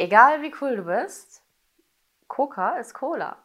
Egal wie cool du bist, Coca ist Cola.